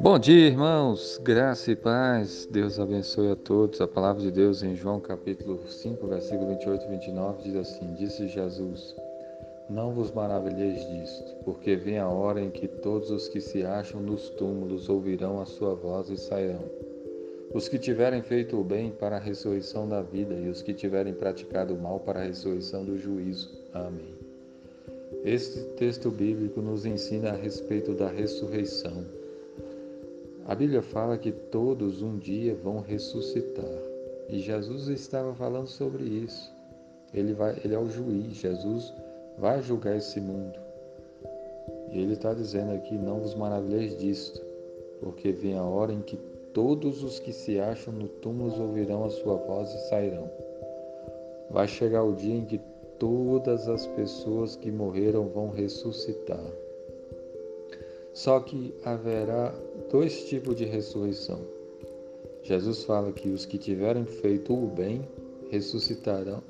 Bom dia, irmãos, graça e paz, Deus abençoe a todos. A palavra de Deus em João capítulo 5, versículo 28 e 29 diz assim: Disse Jesus: Não vos maravilheis disto, porque vem a hora em que todos os que se acham nos túmulos ouvirão a sua voz e sairão. Os que tiverem feito o bem para a ressurreição da vida, e os que tiverem praticado o mal para a ressurreição do juízo. Amém. Este texto bíblico nos ensina a respeito da ressurreição. A Bíblia fala que todos um dia vão ressuscitar. E Jesus estava falando sobre isso. Ele, vai, ele é o juiz, Jesus vai julgar esse mundo. E ele está dizendo aqui: não vos maravilheis disto, porque vem a hora em que todos os que se acham no túmulo ouvirão a sua voz e sairão. Vai chegar o dia em que todas as pessoas que morreram vão ressuscitar. Só que haverá dois tipos de ressurreição. Jesus fala que os que tiverem feito o bem ressuscitarão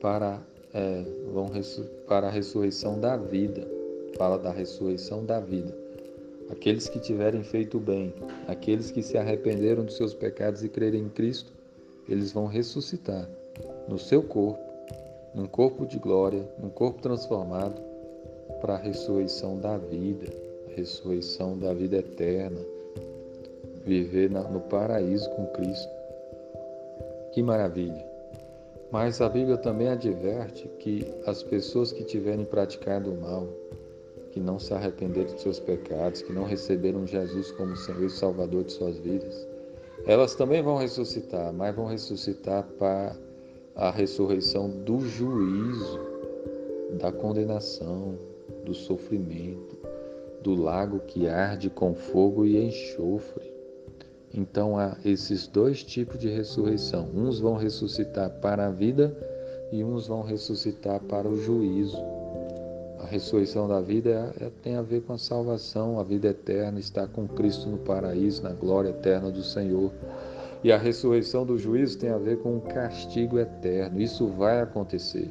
para, é, vão para a ressurreição da vida. Fala da ressurreição da vida. Aqueles que tiverem feito o bem, aqueles que se arrependeram dos seus pecados e crerem em Cristo, eles vão ressuscitar no seu corpo, num corpo de glória, num corpo transformado, para a ressurreição da vida ressurreição da vida eterna, viver no paraíso com Cristo. Que maravilha! Mas a Bíblia também adverte que as pessoas que tiverem praticado o mal, que não se arrependeram de seus pecados, que não receberam Jesus como Senhor e Salvador de suas vidas, elas também vão ressuscitar, mas vão ressuscitar para a ressurreição do juízo, da condenação, do sofrimento, do lago que arde com fogo e enxofre. Então há esses dois tipos de ressurreição. Uns vão ressuscitar para a vida e uns vão ressuscitar para o juízo. A ressurreição da vida é, é, tem a ver com a salvação, a vida eterna, estar com Cristo no paraíso, na glória eterna do Senhor. E a ressurreição do juízo tem a ver com o castigo eterno. Isso vai acontecer.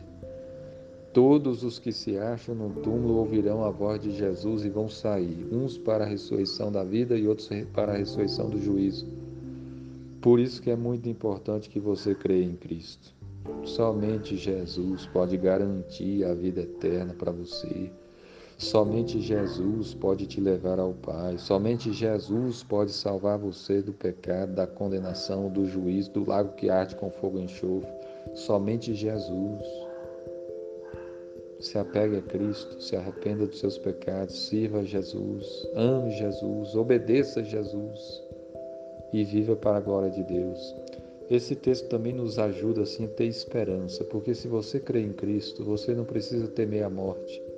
Todos os que se acham no túmulo ouvirão a voz de Jesus e vão sair, uns para a ressurreição da vida e outros para a ressurreição do juízo. Por isso que é muito importante que você creia em Cristo. Somente Jesus pode garantir a vida eterna para você. Somente Jesus pode te levar ao Pai. Somente Jesus pode salvar você do pecado, da condenação, do juízo, do lago que arde com fogo e enxofre. Somente Jesus. Se apegue a Cristo, se arrependa dos seus pecados, sirva a Jesus, ame Jesus, obedeça a Jesus e viva para a glória de Deus. Esse texto também nos ajuda assim a ter esperança, porque se você crê em Cristo, você não precisa temer a morte.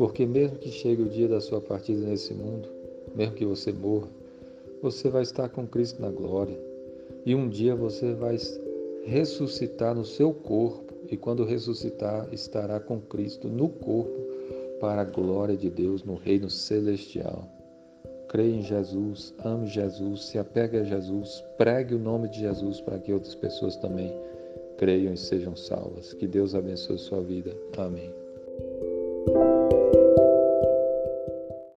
Porque mesmo que chegue o dia da sua partida nesse mundo, mesmo que você morra, você vai estar com Cristo na glória. E um dia você vai ressuscitar no seu corpo e quando ressuscitar, estará com Cristo no corpo para a glória de Deus no reino celestial. Creia em Jesus, ame Jesus, se apegue a Jesus, pregue o nome de Jesus para que outras pessoas também creiam e sejam salvas. Que Deus abençoe sua vida. Amém.